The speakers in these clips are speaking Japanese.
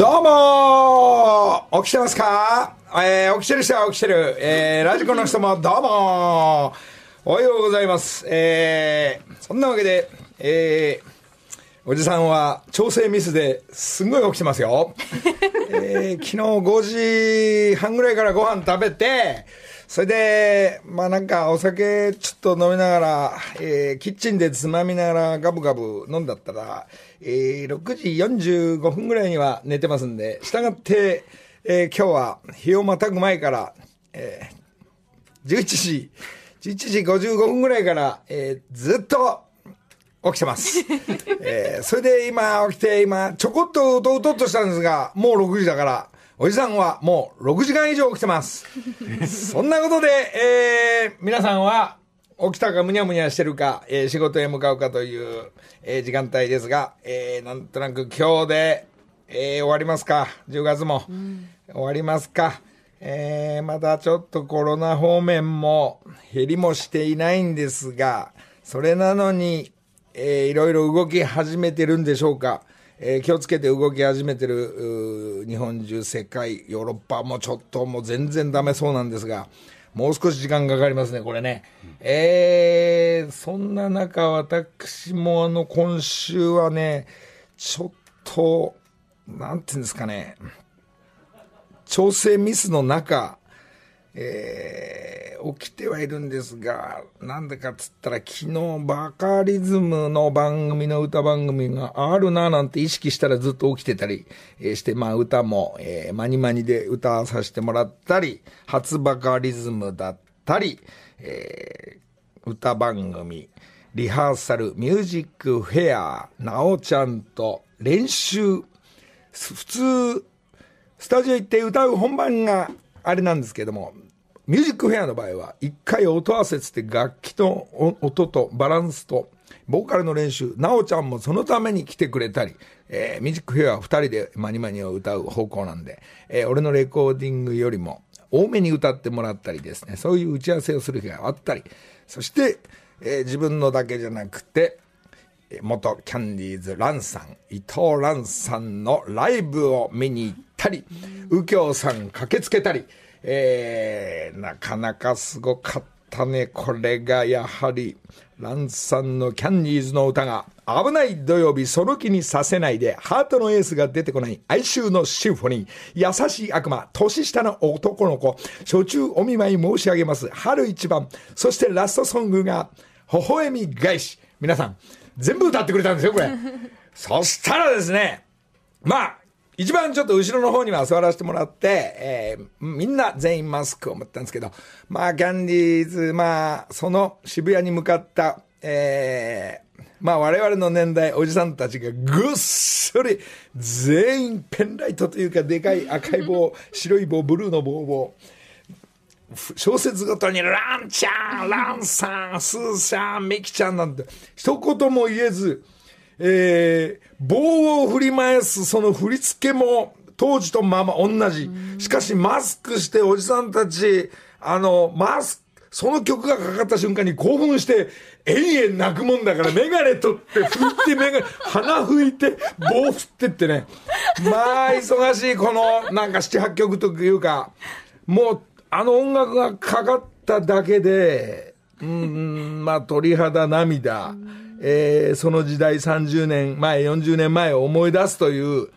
どうも起きてますか？えー、起きてる人は起きてる。えー、ラジコの人もどうもおはようございます。えー、そんなわけで、えー、おじさんは調整ミスですんごい起きてますよ。えー、昨日5時半ぐらいからご飯食べて、それで、まあなんかお酒ちょっと飲みながら、えー、キッチンでつまみながらガブガブ飲んだったら、えー、6時45分ぐらいには寝てますんで、したがって、えー、今日は日をまたぐ前から、えー、11時、11時55分ぐらいから、えー、ずっと起きてます。えー、それで今起きて、今、ちょこっとうとうとっとしたんですが、もう6時だから、おじさんはもう6時間以上起きてます。そんなことで、えー、皆さんは起きたかむにゃむにゃしてるか、えー、仕事へ向かうかという、えー、時間帯ですが、えー、なんとなく今日で、えー、終わりますか。10月も。うん、終わりますか。えー、まだちょっとコロナ方面も減りもしていないんですが、それなのに、えー、いろいろ動き始めてるんでしょうか。えー、気をつけて動き始めてる日本中、世界、ヨーロッパもちょっともう全然ダメそうなんですが、もう少し時間かかりますね、これね。うん、えー、そんな中、私もあの、今週はね、ちょっと、なんていうんですかね、調整ミスの中、えー、起きてはいるんですが、なんでかっつったら、昨日バカリズムの番組の歌番組があるななんて意識したらずっと起きてたりえして、まあ歌も、えー、マニマニで歌わさせてもらったり、初バカリズムだったり、えー、歌番組、リハーサル、ミュージックフェア、なおちゃんと練習、普通、スタジオ行って歌う本番があれなんですけども、ミュージックフェアの場合は、一回音合わせつって楽器と音とバランスと、ボーカルの練習、なおちゃんもそのために来てくれたり、えー、ミュージックフェアは二人でマニマニを歌う方向なんで、えー、俺のレコーディングよりも多めに歌ってもらったりですね、そういう打ち合わせをする日があったり、そして、えー、自分のだけじゃなくて、元キャンディーズランさん、伊藤蘭さんのライブを見に行ったり、右京さん駆けつけたり、えー、なかなかすごかったね。これがやはり、ランさんのキャンディーズの歌が、危ない土曜日その気にさせないで、ハートのエースが出てこない哀愁のシンフォニー、優しい悪魔、年下の男の子、初中お見舞い申し上げます。春一番、そしてラストソングが、微笑み返し。皆さん、全部歌ってくれたんですよ、これ。そしたらですね、まあ、一番ちょっと後ろの方には座らせてもらって、えー、みんな全員マスクを持ったんですけど、まあ、キャンディーズ、まあ、その渋谷に向かった、えー、まあ我々の年代、おじさんたちがぐっそり、全員ペンライトというか、でかい赤い棒、白い棒、ブルーの棒を、小説ごとに、ランちゃん、ランさん、スーさん、ミキちゃんなんて、一言も言えず、えー、棒を振り回すその振り付けも当時とまま同じ。しかしマスクしておじさんたち、あの、マスク、その曲がかかった瞬間に興奮して、延々泣くもんだから、メガネ取って、振ってメガネ、鼻吹いて、棒振ってってね。まあ、忙しい、この、なんか七八曲というか、もう、あの音楽がかかっただけで、うん、まあ、鳥肌涙、えー、その時代30年前、40年前を思い出すという、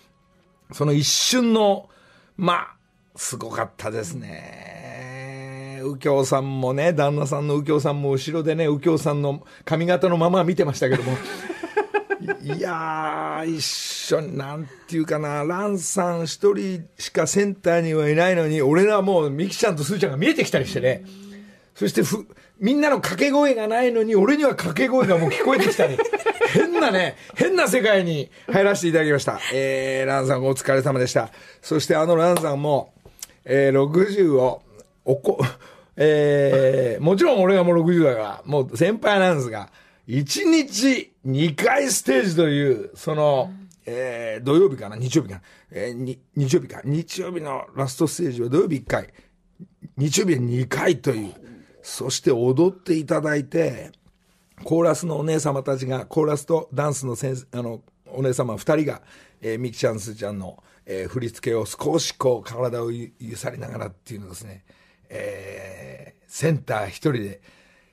その一瞬の、まあ、すごかったですね。右京さんもね、旦那さんの右京さんも後ろでね、右京さんの髪型のまま見てましたけども。いやー、一緒に、なんていうかな、ランさん一人しかセンターにはいないのに、俺らもうミキちゃんとスーちゃんが見えてきたりしてね。そしてふ、みんなの掛け声がないのに、俺には掛け声がもう聞こえてきたり。変なね、変な世界に入らせていただきました。えー、ランさんお疲れ様でした。そしてあのランさんも、えー、60を、おこ、えー、もちろん俺がもう60だから、もう先輩なんですが、1日2回ステージという、その、えー、土曜日かな日曜日かな、えー、日曜日か。日曜日のラストステージは土曜日1回。日曜日は2回という。そして踊っていただいて、コーラスのお姉様たちが、コーラスとダンスの先生、あの、お姉様二人が、えー、ミキちゃん、スーちゃんの、えー、振り付けを少しこう体を揺さりながらっていうのですね、えー、センター一人で、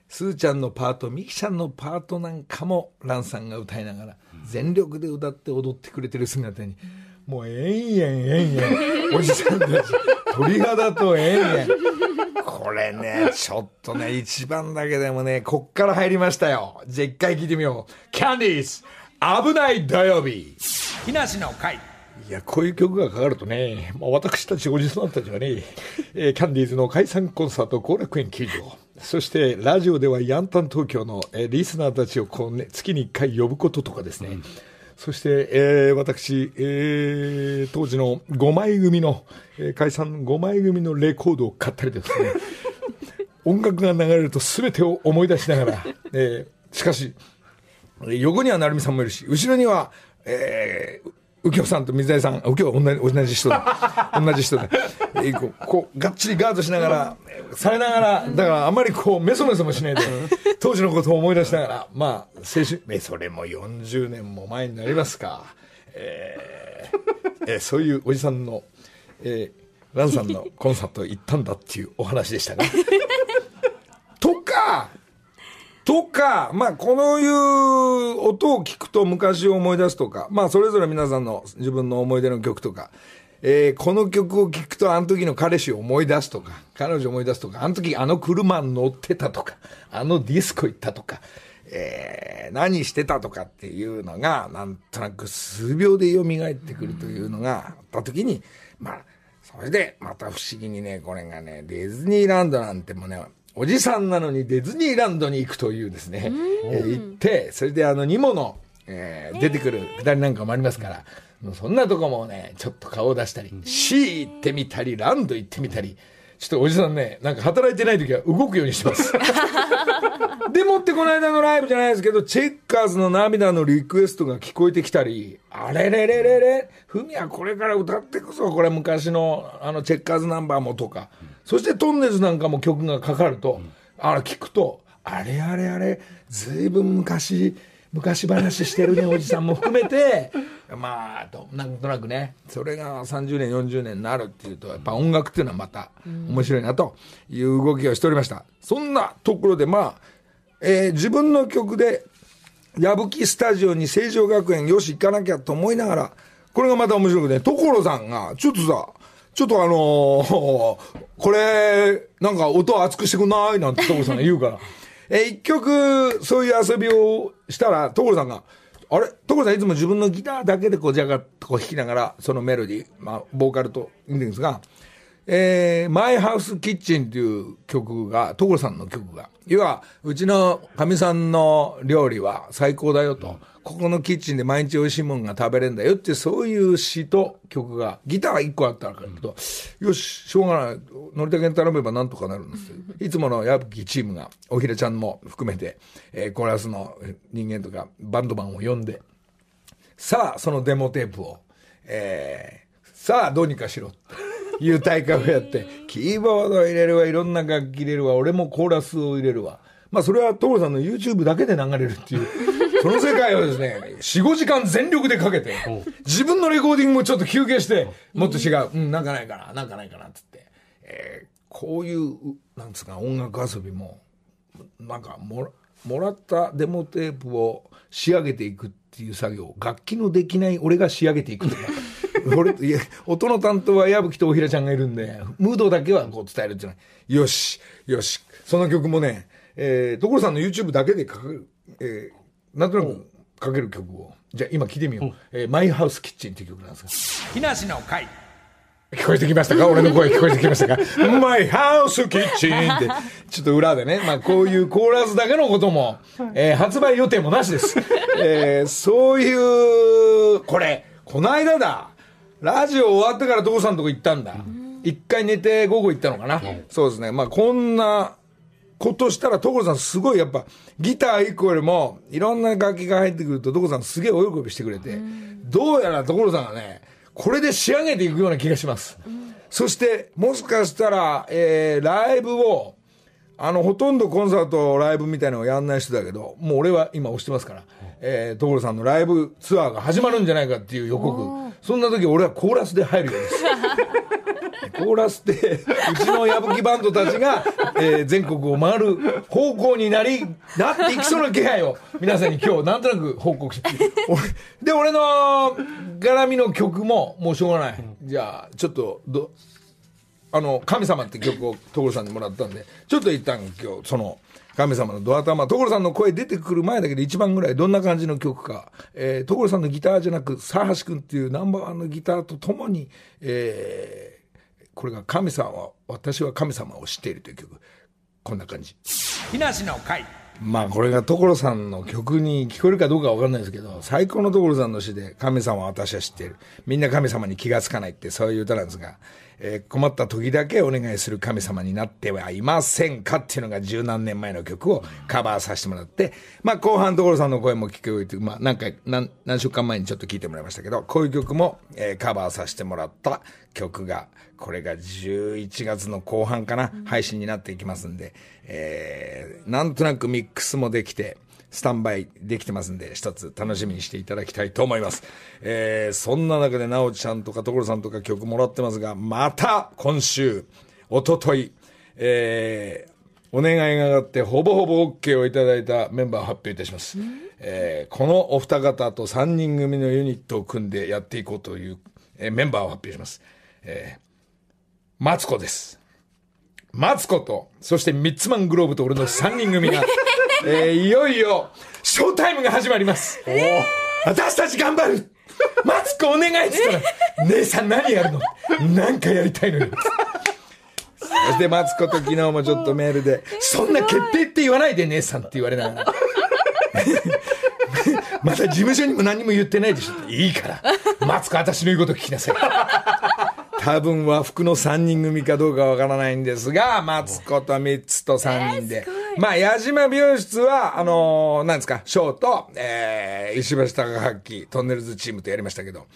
スーちゃんのパート、ミキちゃんのパートなんかも、ランさんが歌いながら、全力で歌って踊ってくれてる姿に、もう、えんやんえんやん、おじさんたち、鳥肌とえんやん。これね、ちょっとね、一番だけでもね、こっから入りましたよ。じゃあ一回聞いてみよう。キャンディーズ、危ない土曜日。木梨の会。いや、こういう曲がかかるとね、まあ、私たちおじさんたちはね、えー、キャンディーズの解散コンサート後楽園球場、そしてラジオではヤンタン東京の、えー、リスナーたちをこう、ね、月に1回呼ぶこととかですね、うん、そして、えー、私、えー、当時の5枚組の、えー、解散5枚組のレコードを買ったりですね、音楽が流れると全てを思い出しながら、えー、しかし、横には成美さんもいるし、後ろには、えー、右京さんと水谷さん、右京は同じ同じ人だ。同じ人だ。こう、こう、がっちりガードしながら、されながら、だからあん。まりこう、メソメソもしないで、当時のことを思い出しながら、まあ、青春、それも40年も前になりますか。えー、えー、そういうおじさん。の、えー、ランさん。のコンサート行ったんだっていうお話でしたね。とか、とか、まあ、このいう音を聞くと昔を思い出すとか、まあ、それぞれ皆さんの自分の思い出の曲とか、えー、この曲を聴くとあの時の彼氏を思い出すとか、彼女を思い出すとか、あの時あの車に乗ってたとか、あのディスコ行ったとか、えー、何してたとかっていうのが、なんとなく数秒で蘇ってくるというのがあった時に、まあ、それでまた不思議にね、これがね、ディズニーランドなんてもね、おじさんなのにディズニーランドに行くというですね、えー、行って、それであの、煮物、えー、出てくるくだりなんかもありますから、もうそんなとこもね、ちょっと顔を出したり、シー行ってみたり、ランド行ってみたり、ちょっとおじさんね、なんか働いてない時は動くようにしてます。でもってこの間のライブじゃないですけど、チェッカーズの涙のリクエストが聞こえてきたり、あれれれれれ、ふみはこれから歌ってくぞ、これ昔のあのチェッカーズナンバーもとか、そしてトンネルズなんかも曲がかかると、あら聞くと、あれあれあれ、ずいぶん昔、昔話してるね、おじさんも含めて、まあ、となんとなくね、それが30年、40年になるっていうと、やっぱ音楽っていうのはまた面白いなという動きをしておりました。そんなところで、まあ、えー、自分の曲で、矢吹スタジオに成城学園よし行かなきゃと思いながら、これがまた面白くて、所さんが、ちょっとさ、ちょっとあのー、これ、なんか音熱くしてくんない？なんて所さんが言うから。え一曲、そういう遊びをしたら、所さんが、あれ？所さんいつも自分のギターだけでこう、じゃがっとこう弾きながら、そのメロディー、まあ、ボーカルと言うんですが、えー、マイハウスキッチンという曲が、所さんの曲が、要は、うちのかみさんの料理は最高だよと。ここのキッチンで毎日美味しいもんが食べれるんだよって、そういう詩と曲が、ギターが1個あったからけど、よし、しょうがない。のりたけに頼めばなんとかなるんですよ。いつもの矢吹チームが、おひらちゃんも含めて、えー、コーラスの人間とか、バンドマンを呼んで、さあ、そのデモテープを、えー、さあ、どうにかしろ。いう大会をやって、キーボード入れるわ、いろんな楽器入れるわ、俺もコーラスを入れるわ。まあ、それは所さんの YouTube だけで流れるっていう。その世界をですね、4、5時間全力でかけて、自分のレコーディングもちょっと休憩して、もっと違う、うん、なんかないかな、なんかないかな、つって。えー、こういう、なんですか、音楽遊びも、なんかもら、もらったデモテープを仕上げていくっていう作業、楽器のできない俺が仕上げていくとか。俺、いや、音の担当は矢吹と大平ちゃんがいるんで、ムードだけはこう伝えるっていうのは、よし、よし。その曲もね、えー、所さんの YouTube だけでかける、えー、なんとなくかける曲を。じゃあ今聞いてみよう。えー、マイハウスキッチンっていう曲なんですが。木梨の会。聞こえてきましたか？俺の声聞こえてきましたか？マイハウスキッチンって、ちょっと裏でね、まあこういうコーラスだけのことも、えー、発売予定もなしです。えー、そういう、これ、この間だ。ラジオ終わってから所さんのとこ行ったんだ。一回寝て午後行ったのかな。そうですね。まあこんなことしたら所さんすごいやっぱギター一個よりもいろんな楽器が入ってくると所さんすげえお喜びしてくれて、どうやら所さんがね、これで仕上げていくような気がします。そして、もしかしたら、えー、ライブを、あの、ほとんどコンサート、ライブみたいなのをやんない人だけど、もう俺は今押してますから、えー、所さんのライブツアーが始まるんじゃないかっていう予告。そんな時俺はコーラスで入るようです。コーラスって、うちの矢吹バンドたちが、えー全国を回る方向になり、なっていきそうな気配を、皆さんに今日、なんとなく報告して。俺で、俺の絡みの曲も、もうしょうがない。じゃあ、ちょっと、ど、あの、神様って曲を所さんにもらったんで、ちょっと一旦今日、その、神様のドア玉、所さんの声出てくる前だけで一番ぐらいどんな感じの曲か、えー、所さんのギターじゃなく、沢橋君っていうナンバーワンのギターとともに、えー、これが神様は、私は神様を知っているという曲。こんな感じ。木梨の会。まあこれが所さんの曲に聞こえるかどうかは分かんないですけど、最高の所さんの詩で、神様は私は知っている。みんな神様に気がつかないってそういう歌なんですが、えー困った時だけお願いする神様になってはいませんかっていうのが十何年前の曲をカバーさせてもらって、まあ後半所さんの声も聞こえて、まあ何回、何、何週間前にちょっと聞いてもらいましたけど、こういう曲も、えーカバーさせてもらった曲が、これが11月の後半かな、配信になっていきますんで、えーなんとなくミックスもできて、スタンバイできてますんで、一つ楽しみにしていただきたいと思います。えーそんな中で、なおちゃんとか所さんとか曲もらってますが、また今週、おととい、えーお願いが上がって、ほぼほぼ OK をいただいたメンバーを発表いたします。えーこのお二方と3人組のユニットを組んでやっていこうという、えーメンバーを発表します。えーマツコです。マツコと、そしてミッツマングローブと俺の3人組が、えーいよいよ、ショータイムが始まります。私たち頑張るマツコお願いっつったら、姉さん何やるの？なんかやりたいのに。そしてマツコと昨日もちょっとメールで、そんな決定って言わないで姉さんって言われながら。また事務所にも何も言ってないでしょ。いいから。マツコ私の言うこと聞きなさい。多分和服の3人組かどうかわからないんですが、マツコと3つと3人で。まあ、矢島美容室は、あのーなんですか、ショーと、えー、石橋貴明、トンネルズチームとやりましたけど、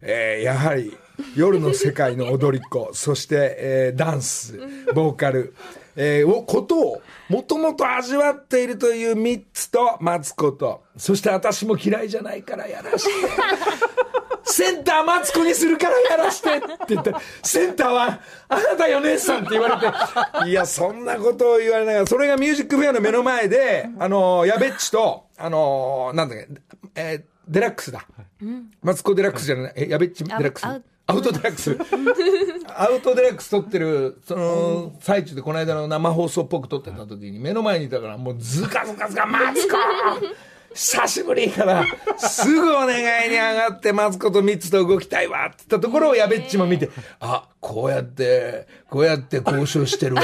えーやはり夜の世界の踊り子、そして、えーダンス、ボーカル、えーを、ことを、もともと味わっているという3つと、マツコと、そして私も嫌いじゃないからやらして。センターマツコにするからやらしてって言って、センターはあなたよ姉さんって言われて、いや、そんなことを言われながら、それがミュージックフェアの目の前で、あの、やべっちと、あの、なんだっけ、えーデラックスだ。マツコデラックスじゃない、え、やべっちデラックス？アウ。アウトデラックス。アウトデラックス撮ってる、その、最中でこの間の生放送っぽく撮ってた時に目の前にいたから、もうズカズカズカ、マツコ久しぶりから、すぐお願いに上がって、マツコとミツと動きたいわって言ったところをやべっちも見て、あ、こうやって、こうやって交渉してるわ。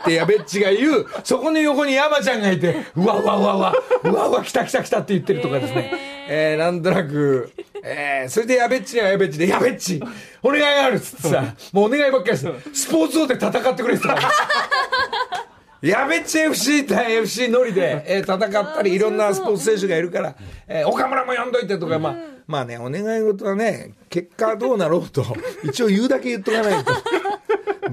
ってやべっちが言う、そこの横に山ちゃんがいて、うわうわうわうわ、うわうわ来た来た来たって言ってるとかですね。えー、なんとなく、えー、それでやべっちにはやべっちで、やべっち、お願いがあるっつってさ、もうお願いばっかりです。スポーツ王で戦ってくれって言ったから。やべっち FC 対 FC ノリで、えー戦ったり、いろんなスポーツ選手がいるから、えー岡村も呼んどいてとか、まあ、まあね、お願い事はね、結果どうなろうと、一応言うだけ言っとかないと。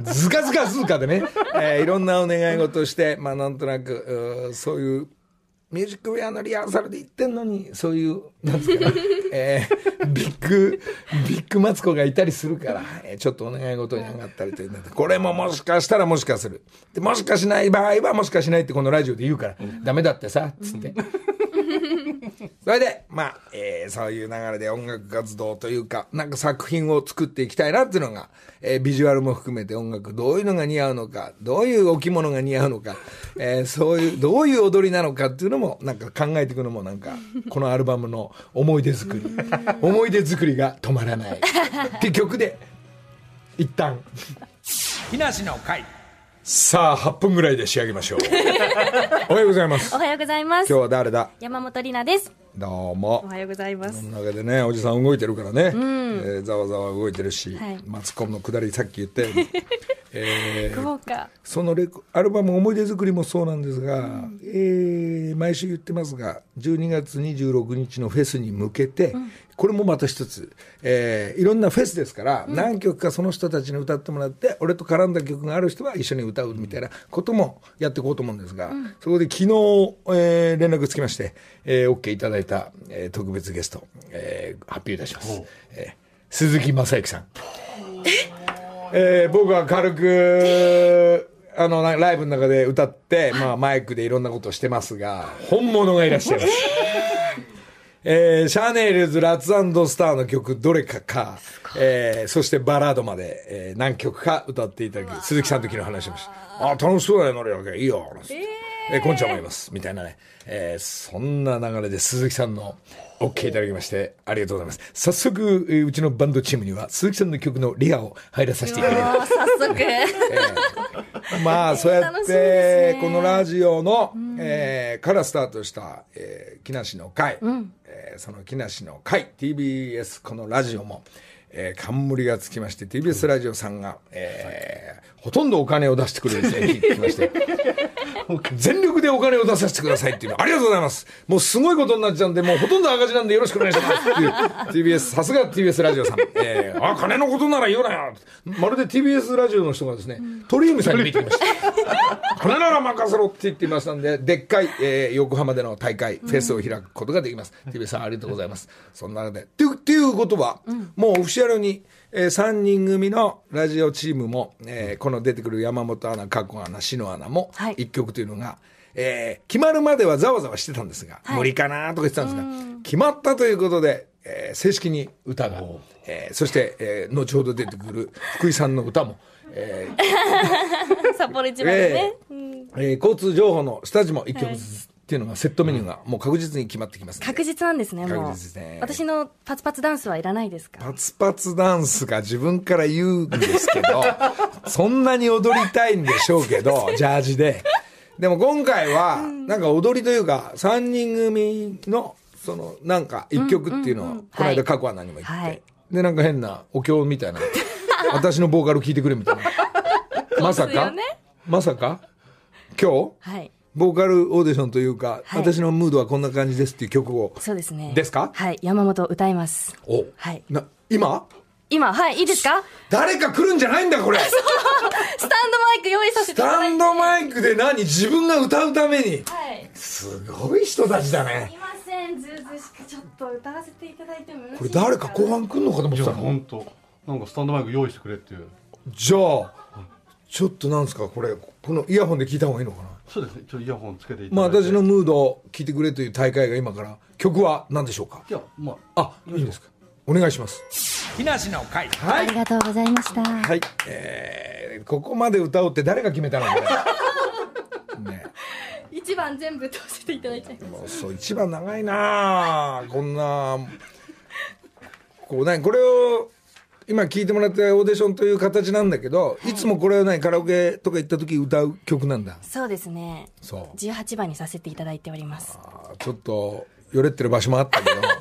ずかずかずかでね、えーいろんなお願い事をして、まあなんとなく、そういう、ミュージックウェアのリハーサルで言ってんのに、そういう、なんですか、えービッグ、ビッグマツコがいたりするから、えーちょっとお願い事に上がったりというこれももしかしたらもしかする。で、もしかしない場合はもしかしないってこのラジオで言うから、ダメだってさ、つって。それで、まあ、えーそういう流れで音楽活動というか、なんか作品を作っていきたいなっていうのが、えービジュアルも含めて音楽、どういうのが似合うのか、どういう置物が似合うのか、えーそういう、どういう踊りなのかっていうのも、なんか考えていくのもなんか、このアルバムの思い出作り、思い出作りが止まらない。って曲で、一旦、木梨の会。さあ、8分ぐらいで仕上げましょう。おはようございます。おはようございます。今日は誰だ？山本里奈です。どうおも。はようございます。その中でね、おじさん動いてるからね、えーざわざわ動いてるし、はい。マツコンのくだりさっき言ったように、そのレコアルバム思い出作りもそうなんですが、えー毎週言ってますが、12月26日のフェスに向けて、これもまた一つ、えーいろんなフェスですから、何曲かその人たちに歌ってもらって、俺と絡んだ曲がある人は一緒に歌うみたいなこともやっていこうと思うんですが、そこで昨日、えー連絡つきまして、えー OK いただいた、えー特別ゲスト、えー発表いたします。えー鈴木雅之さん。えー僕は軽く、あの、なライブの中で歌って、まあ、マイクでいろんなことをしてますが、本物がいらっしゃいます。えーシャネルズ、ラッツスターの曲どれかか、えーそしてバラードまで、えー何曲か歌っていただき、鈴木さんと昨日話しました。あ、楽しそうだよ、ノリわけ。いいよ。なんつってえーこんちゃんもいます。みたいなね。えーそんな流れで鈴木さんの OK いただきまして、ありがとうございます。早速、えーうちのバンドチームには鈴木さんの曲のリハを入らさせていただきます。早速。まあ、そうやって、ねこのラジオの、えーからスタートした、えー木梨の会、えーその木梨の会、TBS このラジオも、えー冠がつきまして、TBS ラジオさんが、えーほとんどお金を出してくれるぜ、聞きまして。全力でお金を出させてくださいっていうのありがとうございます。もうすごいことになっちゃうんで、もうほとんど赤字なんでよろしくお願いしますっていう TBS、さすが TBS ラジオさん。えーあ、金のことなら言うなよ。まるで TBS ラジオの人がですね、鳥海さんに見てきました。金なら任せろって言ってましたんで、でっかい、えー横浜での大会、フェスを開くことができます。TBS さんありがとうございます。そんなので。っていう、っていうことは、もうオフィシャルに、えー、3人組のラジオチームも、えーこの出てくる山本アナ、加古アナ、篠アナも、はい。一曲というのが、えー決まるまではざわざわしてたんですが、無理かなとか言ってたんですが、決まったということで、えー正式に歌が、えーそして、えー後ほど出てくる 福井さんの歌も、えー 札幌一番でね。えー交通情報のスタジオも一曲ずつっていうのが、セットメニューがもう確実に決まってきます確実なんですね、もう。確実ですね。私のパツパツダンスはいらないですかパツパツダンスが自分から言うんですけど、そんなに踊りたいんでしょうけど、ジャージで。でも今回は、なんか踊りというか、3人組の、その、なんか一曲っていうのを、この間、過去は何も言って、はい。で、なんか変なお経みたいな、私のボーカル聞いてくれみたいな。まさか、ねまさか？今日？はい。ボーカルオーディションというか、はい。私のムードはこんな感じですっていう曲を、そうですね。ですか？はい。山本歌います。お。はい。な今？今、はい、いいですか？誰か来るんじゃないんだこれ。スタンドマイク用意させてスタいただいて。ンドマイクで何？自分が歌うために。はい。すごい人たちだね。すいません、ずうずうしくちょっと歌わせていただいてもこれ誰か後半来んのかと思ってた。の本当。なんかスタンドマイク用意してくれっていう。じゃあちょっとなんですか？これこのイヤホンで聞いた方がいいのかな？そうですね。ちょっとイヤホンつけていたまあだいて。私のムードを聞いてくれという大会が今から曲は何でしょうか？いやまああいいんですか？お願いします。木梨の会。はい。ありがとうございました。はい、えー、ここまで歌おうって誰が決めたの？これ。ね。一番全部通していただいちゃいます。もうそう一番長いなあ。こんなこうねこれを今聞いてもらったオーディションという形なんだけど、い、つもこれはねカラオケとか行った時歌う曲なんだ。そうですね。そう。18番にさせていただいております。ちょっとよれってる場所もあったけど。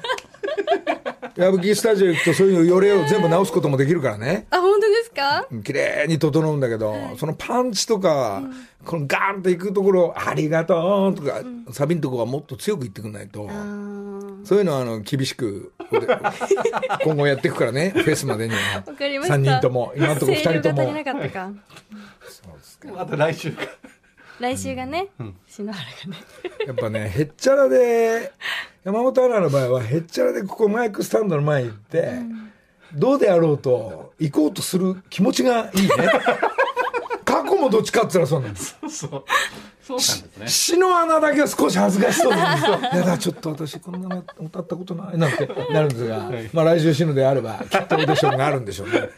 矢吹スタジオ行くとそういうよれを全部直すこともできるからね。あ、本当ですか？綺麗に整うんだけど、そのパンチとか、このガーンといくところ、ありがとうとか、サビのとこはもっと強く言ってくんないと、あーそういうのはあの厳しく、今後やっていくからね、フェスまでには。わかりました。3人とも、今のところ2人とも声量が足り。なかったか。また来週か来週がね、篠原がね。やっぱね、へっちゃらで、山本アナの場合は、へっちゃらでここマイクスタンドの前に行って、どうであろうと、行こうとする気持ちがいいね。過去もどっちかって言ったらそうなんです。そうそうなんですね血の穴だけは少し恥ずかしそうに。いやだ、ちょっと私こんなの歌ったことないなんてなるんですが、まあ 来週死ぬであれば、きっとオーディションがあるんでしょうね。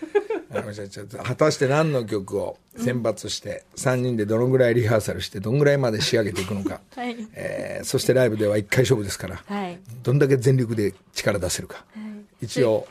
果たして何の曲を選抜して、3人でどのぐらいリハーサルして、どんぐらいまで仕上げていくのか。はい。えーそしてライブでは一回勝負ですから、はい。どんだけ全力で力出せるか。一応、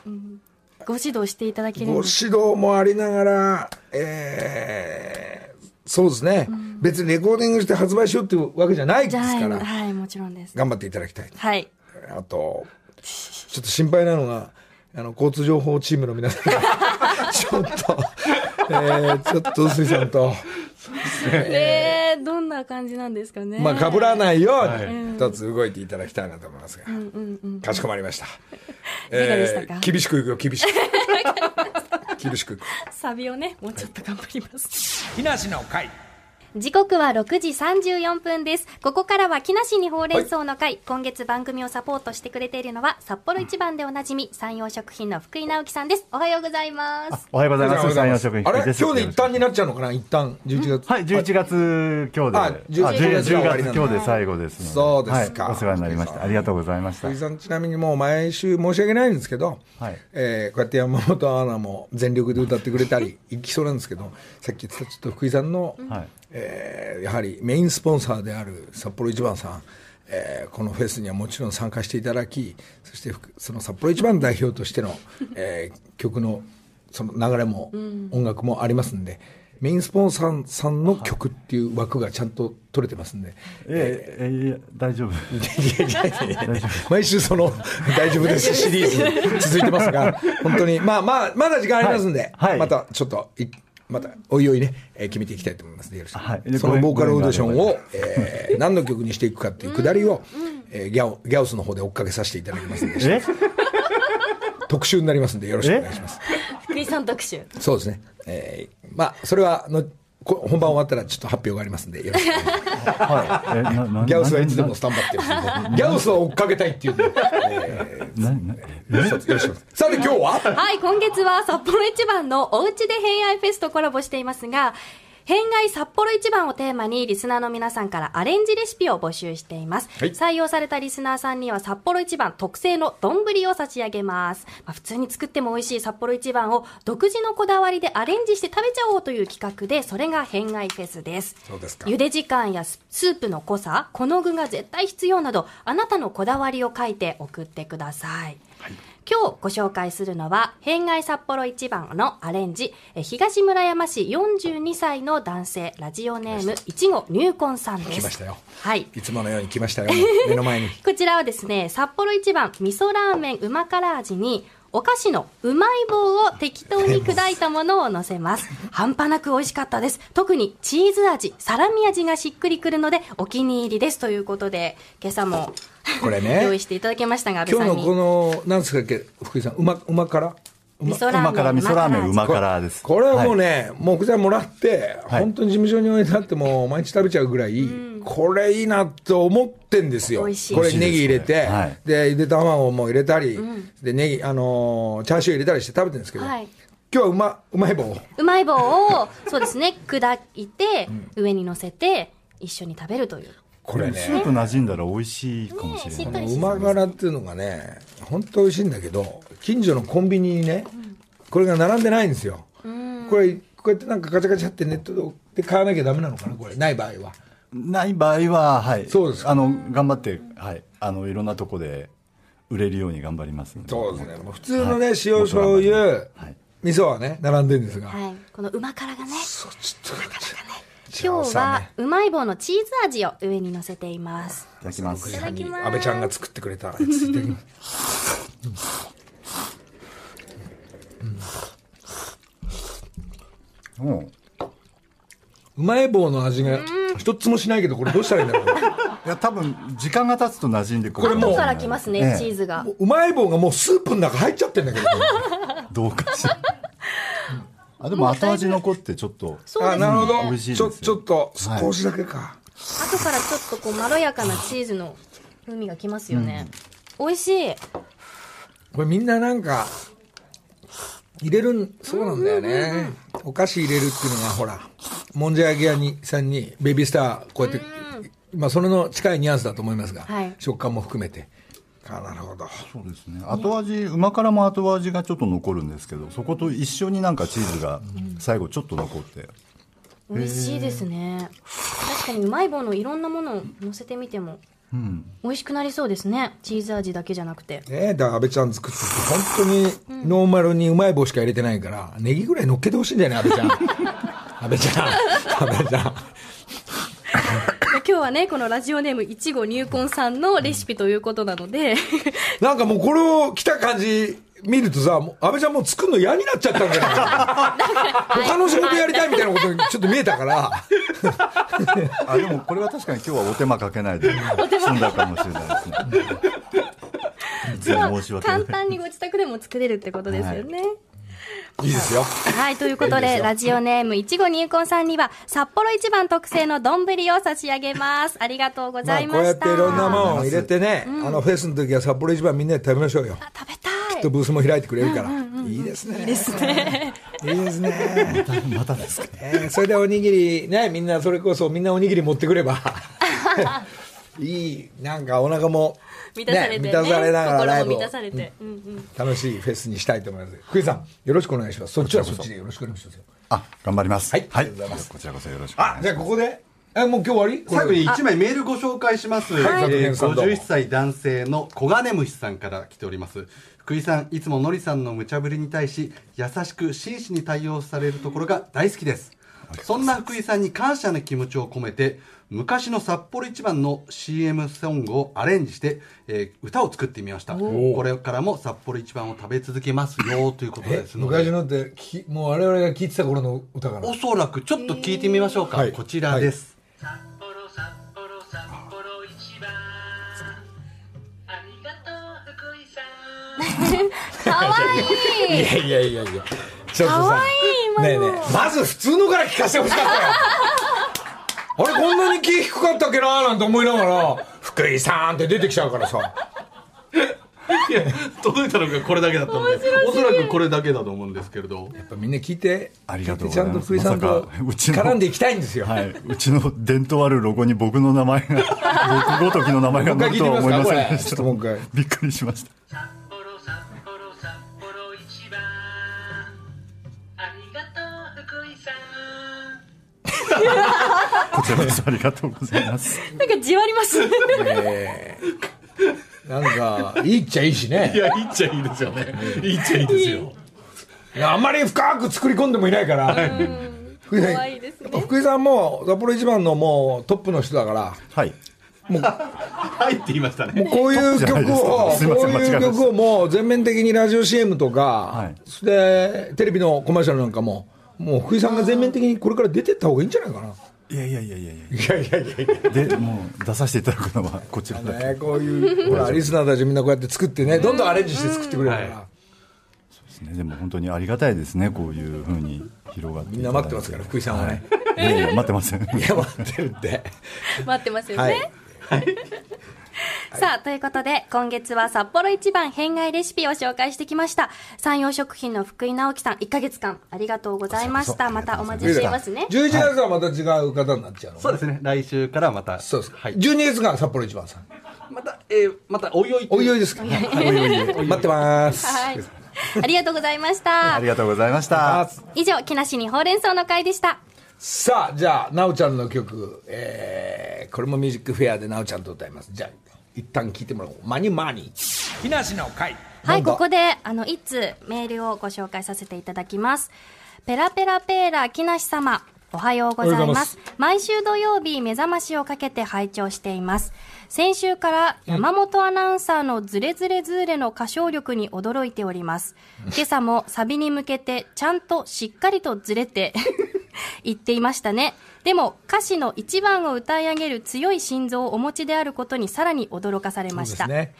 ご指導していただけるんご指です。導もありながら、えーそうですね、別にレコーディングして発売しようっていうわけじゃないですから、はい、もちろんです。頑張っていただきたい。はい。あと、ちょっと心配なのが、あの、交通情報チームの皆さんが、ちょっと、ー、ちょっと臼井さんと、えー、どんな感じなんですかね。まあ、被らないようはいに、一つ動いていただきたいなと思いますが。かしこまりました。かがでしたか？厳しくいくよ、厳しく。厳しく。サビをね、もうちょっと頑張ります。木梨の会。時刻は6時34分です。ここからは木梨にほうれん草の会、今月番組をサポートしてくれているのは、札幌一番でおなじみ、山陽食品の福井直樹さんです。おはようございます。おはようございます。山陽食品あれ？今日で一旦になっちゃうのかな？一旦、11月。はい、11月今日で。ああ11 10月今日で最後です。そうですかはいお世話になりました。ありがとうございました福井。さん、ちなみにもう毎週申し訳ないんですけど、はいえーこうやって山本アナも全力で歌ってくれたり、いきそうなんですけど、さっき言ってたちょっと福井さんの、はい。えーやはりメインスポンサーである札幌一番さん、えーこのフェスにはもちろん参加していただき、そしてふその札幌一番代表としての、えー曲のその流れも、音楽もありますんで、メインスポンサーさんの曲っていう枠がちゃんと取れてますんで、えー、えーいや大丈夫。毎週その大丈夫です。シリーズ続いてますが、本当に、まあまあ、まだ時間ありますんで、はい。はい。またちょっとい、またおいおいね、えー決めていきたいと思いますので、よろしく。はいそのボーカルオーディションごを、えー何の曲にしていくかっていうくだりを、えーギャオギャオスの方で追っかけさせていただきますんで、え？特集になりますんで、よろしくお願いします。福井さん特集。そうですね。えーまあ、それはの、こ本番終わったらちょっと発表がありますんで、よろしくお願いします。はい。え、な、な、ギャオスはいつでもスタンバってるんで、ギャオスは追っかけたいっていうんで、えな、な、ー、一つよろしくお願いします。さて今日は？はい、今月は札幌一番のおうちで偏愛フェスとコラボしていますが、偏愛札幌一番をテーマにリスナーの皆さんからアレンジレシピを募集しています。はい採用されたリスナーさんには札幌一番特製の丼を差し上げます。まあ、普通に作っても美味しい札幌一番を独自のこだわりでアレンジして食べちゃおうという企画で、それが偏愛フェスです。そうですか茹で時間やススープの濃さ、この具が絶対必要など、あなたのこだわりを書いて送ってください。今日ご紹介するのは、偏愛札幌一番のアレンジ、え東村山市42歳の男性、ラジオネーム、いちご入魂さんです。来ましたよ。はい。いつものように来ましたよ。目の前に。こちらはですね、札幌一番味噌ラーメンうま辛味に、お菓子のうまい棒を適当に砕いたものを乗せます。半端なく美味しかったです。特にチーズ味、サラミ味がしっくりくるのでお気に入りです。ということで、今朝もこれね 用意していただきましたが。今日のこの、なんですかっけ、福井さん、うま、うま辛味噌ラーメン。うま辛、味噌ラーメン、うまです。これはもうね、ね、もう具材もらって、はい本当に事務所に置いてあっても、毎日食べちゃうぐらい、これいいなと思ってんですよ。これネギ入れて、ねはいで、ゆで卵も入れたり、で、ネギ、あのーチャーシュー入れたりして食べてるんですけど、はい今日はうま、うまい棒を。うまい棒を、そうですね、砕いて、上に乗せて、一緒に食べるという。これね、スープ馴染んだら美味しいかもしれない。うま辛っていうのがね、本当美味しいんだけど、近所のコンビニにね、これが並んでないんですよ。これ、こうやってなんかガチャガチャってネットで買わなきゃダメなのかな、これ。ない場合は。ない場合は、はい。そうですかあの、頑張って、はい。あの、いろんなとこで売れるように頑張りますので。そうですね。もう普通のね、塩醤油、はい。味噌はね、並んでるんですが。はい。このうま辛がね、そうちょっと今日はじゃあね、うまい棒のチーズ味を上に乗せています。いただきます。いただきます安倍ちゃんが作ってくれたやついただきますもううまい棒の味が一つもしないけど、これどうしたらいいんだろう。いや、多分、時間が経つと馴染んでくる。これもう後から来ますね、ええチーズが。うまい棒がもうスープの中入っちゃってんだけど。どうかしら。あ、でも後味残ってちょっと。あ、そうですね。なるほど。美味しいですよちょ、ちょっと、少しだけか。後からちょっとこう、まろやかなチーズの風味がきますよね。美味しい。これみんななんか、入れるん、そうなんだよね。お菓子入れるっていうのが、ほら、もんじゃ焼き屋にさんにベビースター、こうやって、まあ、それの近いニュアンスだと思いますが、はい食感も含めて。あ、なるほど。そうですね。後味、うま辛も後味がちょっと残るんですけど、そこと一緒になんかチーズが最後ちょっと残って。美味しいですね。確かにうまい棒のいろんなものを乗せてみても、うん。美味しくなりそうですね。チーズ味だけじゃなくて。ねえ、だから安倍ちゃん作ってて、本当にノーマルにうまい棒しか入れてないから、ネギぐらい乗っけてほしいんだよね、安倍ちゃん。安倍ちゃん。安倍ちゃん。はね、このラジオネームいちご入魂さんのレシピということなので、なんかもうこれを来た感じ、見るとさ、もう安倍ちゃんもう作るの嫌になっちゃった んじゃない他の仕事やりたいみたいなことにちょっと見えたから、あでもこれは確かに今日はお手間かけないで済んだかもしれないですね。簡単にご自宅でも作れるってことですよね。いいですよ。はい、ということで、ラジオネーム、いちご入魂さんには、札幌一番特製の丼を差し上げます。ありがとうごまあ、ざいました。こうやっていろんなものを入れてね、あのフェスの時は札幌一番みんなで食べましょうよ。あ食べたい。とブースも開いてくれるから。いいですね。いいですね。いいですね。またですかえーそれでおにぎり、ね、みんなそれこそみんなおにぎり持ってくれば。いい、なんかお腹も、満たされてね。満たされながらライブを。心も満たされて。うん。うん。楽しいフェスにしたいと思います。福井さん、よろしくお願いします。そっちはそっちでよろしくお願いしますよ。あ頑張ります。はい。ありがとうございます。こちらこそよろしくお願いしあ、ます。じゃあここで、え、もう今日終わり？最後に？1枚メールご紹介します、はい。えー佐藤健さんどうも51歳男性の小金虫さんから来ております。福井さんいつものりさんの無茶ぶりに対し優しく真摯に対応されるところが大好きです。そんな福井さんに感謝の気持ちを込めて昔の札幌一番の CM ソングをアレンジして、えー歌を作ってみましたこれからも札幌一番を食べ続けますよ ということえですので昔のってき、もう我々が聞いてた頃の歌かな。おそらくちょっと聞いてみましょうか、はいこちらです、札幌札幌札幌一番ありがとう福井さんかわいい。いやいやいやいや。ちょっとさ、かわいい今のねえねえ、まず普通のから聞かせてほしかったよ。あれ、こんなに気低かったっけなーなんて思いながら、福井さんって出てきちゃうからさ。いや届いたのがこれだけだったんでおそらくこれだけだと思うんですけれど。やっぱみんな聞いて、ありがとうごちゃんとざいます。福井さんと絡んでいきたいんですよ。はい、うちの伝統あるロゴに僕の名前が 僕ごときの名前が載るとは思いませんでした。ともう一回。びっくりしましたこちらこそありがとうございます。なんかじわります。ね。えーなんか、いいっちゃいいしね。い。やいいっちゃいいですよね。いいっちゃいいですよ。いやあんまり深く作り込んでもいないから。福井さんねやっぱ福井さんも札幌一番のもうトップの人だから、はい。はいって言いましたね。こういう曲を、こういう曲をもう全面的にラジオ CM とか、はい。それでテレビのコマーシャルなんかも、もう福井さんが全面的にこれから出てった方がいいんじゃないかな。いやいやいやいやいいやいやいやいや。やでもう出させていただくのはこちらだけね、こういう、ほら、リスナーたちみんなこうやって作ってね、どんどんアレンジして作ってくれるから、はですねでも本当にありがたいですねこういうふうに広がっていみんな待ってますから、福井さんはね。いやいや待ってませんいや、待ってるって。待ってますよね。はい。さあ、ということで、今月は札幌一番変外レシピを紹介してきました。山陽食品の福井直樹さん、1ヶ月間ありがとうございました。またお待ちしていますね。11月はまた違う方になっちゃうの、そうですね来週からまたそうですか。はい、12月が札幌一番さん。また、えー、またおいおいおいおいですか。待ってます。はい。ありがとうございましたあり。がとうございました以上、木梨にほうれん草の会でした。さあ、じゃあ、なおちゃんの曲、えー、これもミュージックフェアでなおちゃんと歌います。じゃあ、一旦聞いてもらおう。マニマニ。木梨の会。はい、ここで、あの、一通メールをご紹介させていただきます。ペラペラペーラ木梨様。おはようございまおはようございますす。毎週土曜日、目覚ましをかけて拝聴しています。先週から山本アナウンサーのズレズレズーレの歌唱力に驚いております。今朝もサビに向けてちゃんとしっかりとずれて 言っていましたね。でも歌詞の一番を歌い上げる強い心臓をお持ちであることにさらに驚かされました。そうですね。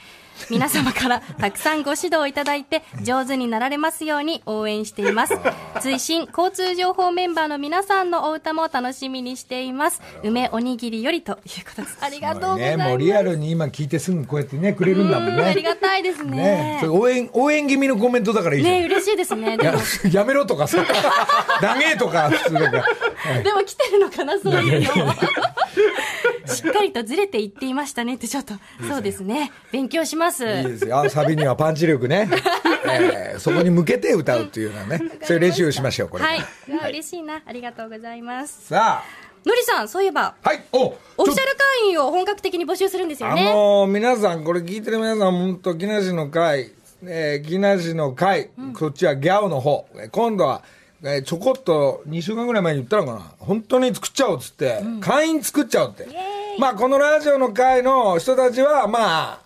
皆様からたくさんご指導いただいて上手になられますように応援しています。追伸交通情報メンバーの皆さんのお歌も楽しみにしています。梅おにぎりよりということです。ありがとうございね、ます。もうリアルに今聞いてすぐこうやってね、くれるんだもんうんありね。がたいですね。ね。それ応援、応援気味のコメントだからいいじゃん。ね嬉しいですね。でやもやめろとかさ、長え とか、普通だから。でも来てるのかなそういうのしっかりとずれていっていましたねってちょっとそうですね。勉強します。いいですよ。サビにはパンチ力ね。えーそこに向けて歌うっていうのはね、そういう練習をしましょう、これ。はい、うわ嬉しいな。ありがとうございます。さのりさんそういえばあ、はい、おオフィシャル会員を本格的に募集するんですよあね。のー皆さん、これ聞いてる皆さん、本当木梨の会、えー、木梨の会、こっちはギャオの方、えー今度は、えーちょこっと2週間ぐらい前に言ったのかな、本当に作っちゃおうっつって、会員作っちゃおうって。まあ、このラジオの会の人たちは、まあ、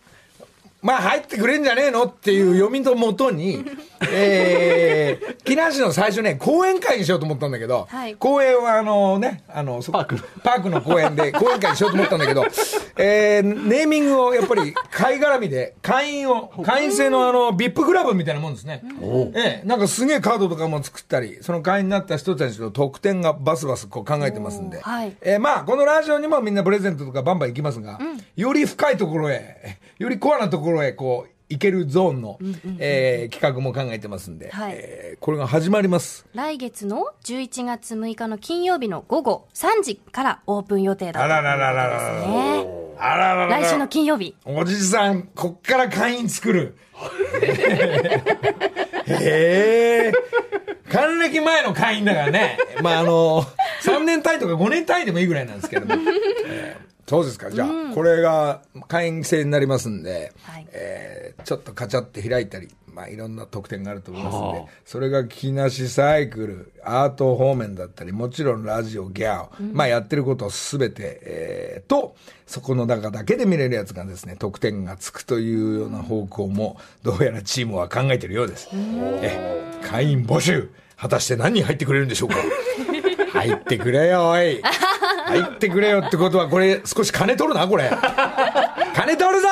まあ入ってくれんじゃねえのっていう読みともとに、えー、木梨の最初ね、講演会にしようと思ったんだけど、はい。公演はあのね、あの、そパークの。パークの公園で 講演会にしようと思ったんだけど、えー、ネーミングをやっぱり会絡みで、会員を、会員制のあの、ビップクラブみたいなもんですね。ええ、なんかすげえカードとかも作ったり、その会員になった人たちの特典がバスバスこう考えてますんで、はい。えーまあ、このラジオにもみんなプレゼントとかバンバン行きますが、より深いところへ、よりコアなところへ、こう、行けるゾーンの、えー企画も考えてますんで、はいえーこれが始まります。来月の11月6日の金曜日の午後3時からオープン予定だとあららららららですね。あらららら来週の金曜日。おじさん、こっから会員作る。へえ。還暦前の会員だからね。まあ、あの、3年単位とか5年単位でもいいぐらいなんですけども。えーそうですか。じゃあ、これが会員制になりますんで、はいえーちょっとカチャって開いたり、まあ、いろんな特典があると思いますんではあ、それが木梨サイクル、アート方面だったり、もちろんラジオ、ギャオ、まあやってることすべて、えーと、そこの中だけで見れるやつがですね、得点がつくというような方向も、どうやらチームは考えてるようです。え、会員募集、果たして何人入ってくれるんでしょうか 入ってくれよ、おい。入ってくれよってことは、これ少し金取るな、これ。金取るぞ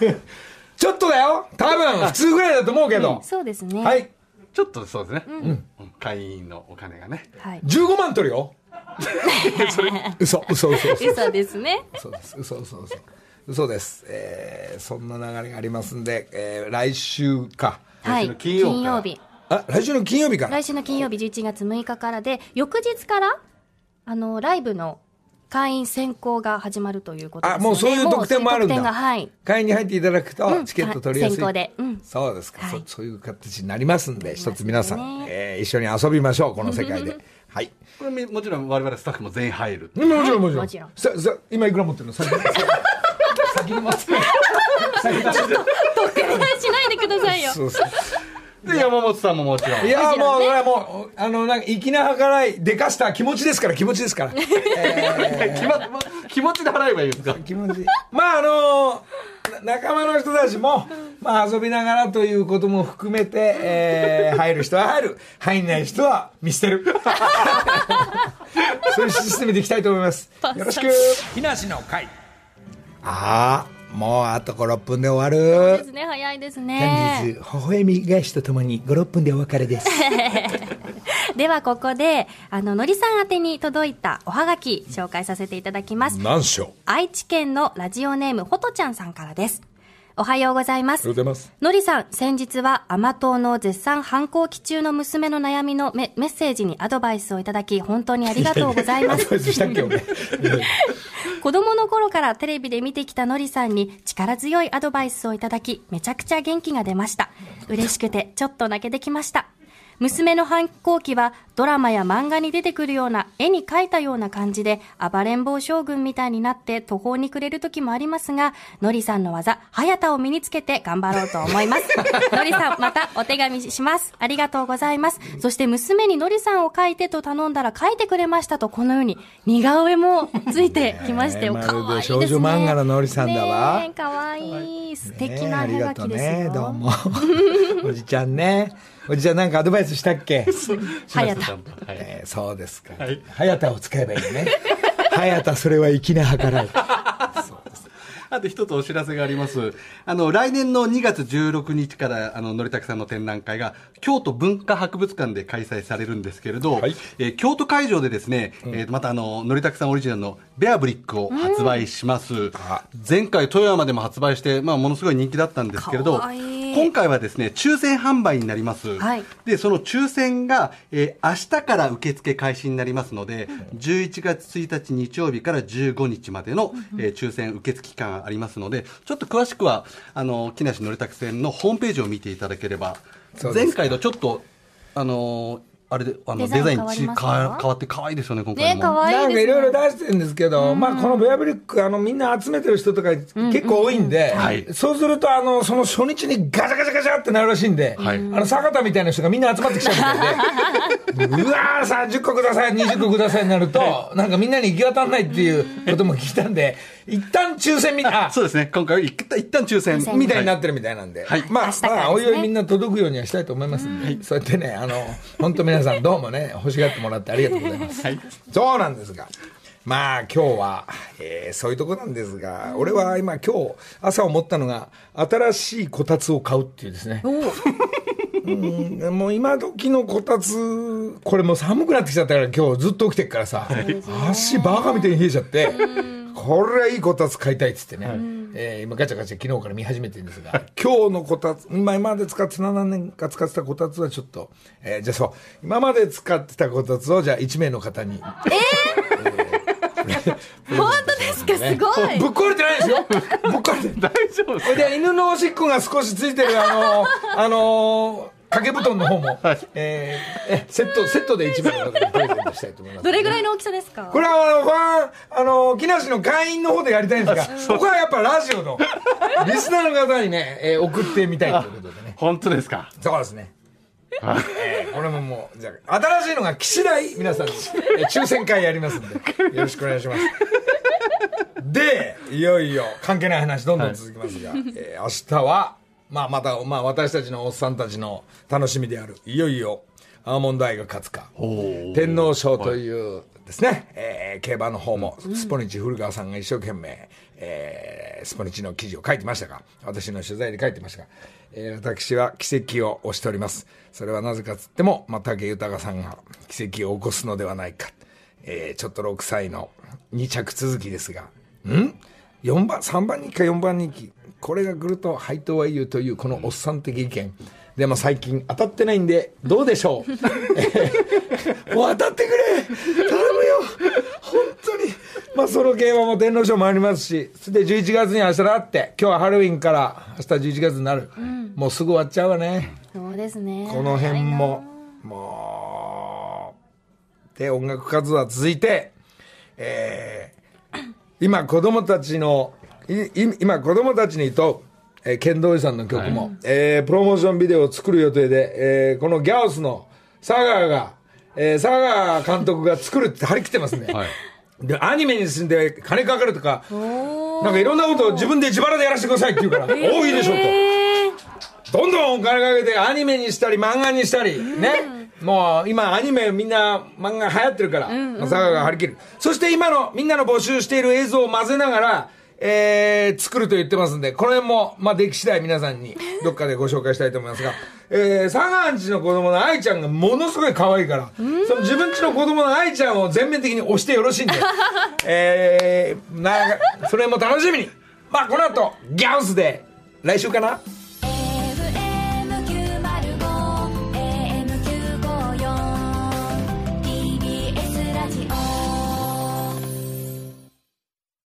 ー ちょっとだよ多分、普通ぐらいだと思うけど。そうですね。はい。ちょっとそうですね。うん会員のお金がね。はい。15万取るよ。嘘、嘘、嘘、嘘。嘘ですね。嘘です。嘘、嘘、嘘。嘘です。えー、そんな流れがありますんで、えー、来週か。はい。来週の金曜日。あ、来週の金曜日から。来週の金曜日11月6日からで、翌日から、あの、ライブの会員選考が始まるということですあ、のでもうそういう特典もあるんだ。はい。会員に入っていただくと、うんチケット取りやすい。先行でうんそうですか、はいそ。そういう形になりますんで、一つ皆さん、ねえー一緒に遊びましょう、この世界で。はい。これみもちろん我々スタッフも全員入る。もちろん、もちろん。もちろんささ今いくら持ってるの？先に。先に持ってる。先に出して。しないでくださいよ。そうそう。で、山本さんももちろん。いや、もう、これはもう、あの、なんか、粋な計らい、でかした気持ちですから、気持ちですから。え 気まま気持ちで払えばいいですか？ー 気持ち。まあ、あのな仲間の人たちも、まあ、遊びながらということも含めて、えー入る人は入る。入んない人は見捨てる。そういうシステムでいきたいと思います。よろしく。木梨の会。ああ、もうあと5、6分で終わるで。すね、早いです本ね。日、微笑み返しとともに5、6分でお別れです。ではここで、あの、のりさん宛てに届いたおはがき紹介させていただきます。何章？愛知県のラジオネームほとちゃんさんからです。おはようございますありがとうございます。のりさん、先日は甘党の絶賛反抗期中の娘の悩みのメメッセージにアドバイスをいただき、本当にありがとうございます。子供の頃からテレビで見てきたのりさんに力強いアドバイスをいただき、めちゃくちゃ元気が出ました。嬉しくてちょっと泣けてきました。娘の反抗期はドラマや漫画に出てくるような絵に描いたような感じで暴れん坊将軍みたいになって途方に暮れる時もありますが、のりさんの技、早田を身につけて頑張ろうと思います。のりさん、またお手紙します。ありがとうございます。そして娘にのりさんを描いてと頼んだら描いてくれましたとこのように似顔絵もついてきましたよ。かわいいですね。少女漫画ののりさんだわかわいい。素敵な絵描きですよ。ありがとうね、どうも。おじちゃんね。おじちゃんなんかアドバイスしたっけ？早田。ちゃんと はいえーそうですか。はい早田を使えばいいね。早田、それは粋な計らい。あと一つお知らせがあります。あの、来年の2月16日から、あの、のりたくさんの展覧会が、京都文化博物館で開催されるんですけれど、はい。えー京都会場でですね、えーまたあの、のりたくさんオリジナルのベアブリックを発売します。あ。前回富山でも発売して、まあ、ものすごい人気だったんですけれど、今回はですね、抽選販売になります。はい。で、その抽選が、えー明日から受付開始になりますので、11月1日日曜日から15日までの、えー抽選受付期間がありますので、ちょっと詳しくは、あの、木梨のりたく線のホームページを見ていただければ前回とちょっと、あのーあれであのデザインデザインち変わ変わって可愛いですよね今回ねも、可愛いね。なんかいろいろ出してるんですけど、まあこのベアブリック、あのみんな集めてる人とか結構多いんで、はい。そうするとあの、その初日にガチャガチャガチャってなるらしいんで、はい。あの坂田みたいな人がみんな集まってきちゃうんで、うわーさ、10個ください、20個くださいになると、なんかみんなに行き渡んないっていうことも聞いたんで、一旦抽選みたいな、そうですね。今回は一旦一旦抽選。みたいになはってるみたいなんで、はい。まあまあ、おいおいみんな届くようにはしたいと思いますんで、そうやってね、あの、本当皆さんどうもね、欲しがってもらってありがとうございます。はい。そうなんですが。まあ今日は、えーそういうとこなんですが、俺は今今日朝思ったのが、新しいこたつを買うっていうですね。うんもう今時のこたつ、これもう寒くなってきちゃったから今日ずっと起きてっからさ、足バカみたいに冷えちゃって、これはいいこたつ買いたいっつってね、えー今ガチャガチャ昨日から見始めてるんですが、今日のこたつ、今今まで使って7年か使ってたこたつはちょっと、えーじゃあそう、今まで使ってたこたつをじゃあ1名の方に。本当ですか？すごい。ぶっ壊れてないですよ。ぶっ壊れて 大丈夫ですで犬のおしっこが少しついてるあの、あの掛け布団の方も、えーえセット、セットで一名の方にプレゼントしたいと思います。どれぐらいの大きさですか？これはあの、ファン、あの、木梨の会員の方でやりたいんですが、ここはやっぱラジオの、リスナーの方にね、えー送ってみたいということでね。本当ですか？そうですね。えーこれももう、じゃあ、新しいのが来次第、皆さんに、えー抽選会やりますんで、よろしくお願いします。で、いよいよ、関係ない話どんどん続きますが、えー明日は、まあまた、まあ私たちのおっさんたちの楽しみである、いよいよ、アーモンドアイが勝つか、天皇賞というですね、えー競馬の方も、スポニチ古川さんが一生懸命、えースポニチの記事を書いてましたが、私の取材で書いてましたが、えー私は奇跡を推しております。それはなぜかつっても、まあ、武豊さんが奇跡を起こすのではないか。えーちょっと6歳の2着続きですが、ん ?4 番、3番人気か4番人気。これが来ると配当は言うというこのおっさん的意見。でも最近当たってないんで、どうでしょう、えーもう当たってくれ頼むよ本当に。まあその競馬も天皇賞もありますし、それで11月に明日だって、今日はハロウィンから明日11月になる。もうすぐ終わっちゃうわね。そうですねこの辺も、もう、で、音楽活動は続いて、えー今子供たちの、今子供たちにと、えー、剣道医さんの曲も、えープロモーションビデオを作る予定で、えーこのギャオスの佐川が、えー佐川監督が作るって張り切ってますね。はいで、アニメに進んで金かかるとか、なんかいろんなことを自分で自腹でやらせてくださいって言うから、多いでしょと。どんどんお金かけてアニメにしたり漫画にしたり、ね。もう今アニメみんな漫画流行ってるから、佐賀が張り切る。そして今のみんなの募集している映像を混ぜながら、えー、作ると言ってますんで、この辺も、まあ、でき次第皆さんに。どっかでご紹介したいと思いますが、えー、佐賀んちの子供の愛ちゃんがものすごい可愛いから、その自分ちの子供の愛ちゃんを全面的に押してよろしいんで、えー、なそれも楽しみに。まあ、この後、ギャオスで、来週かな？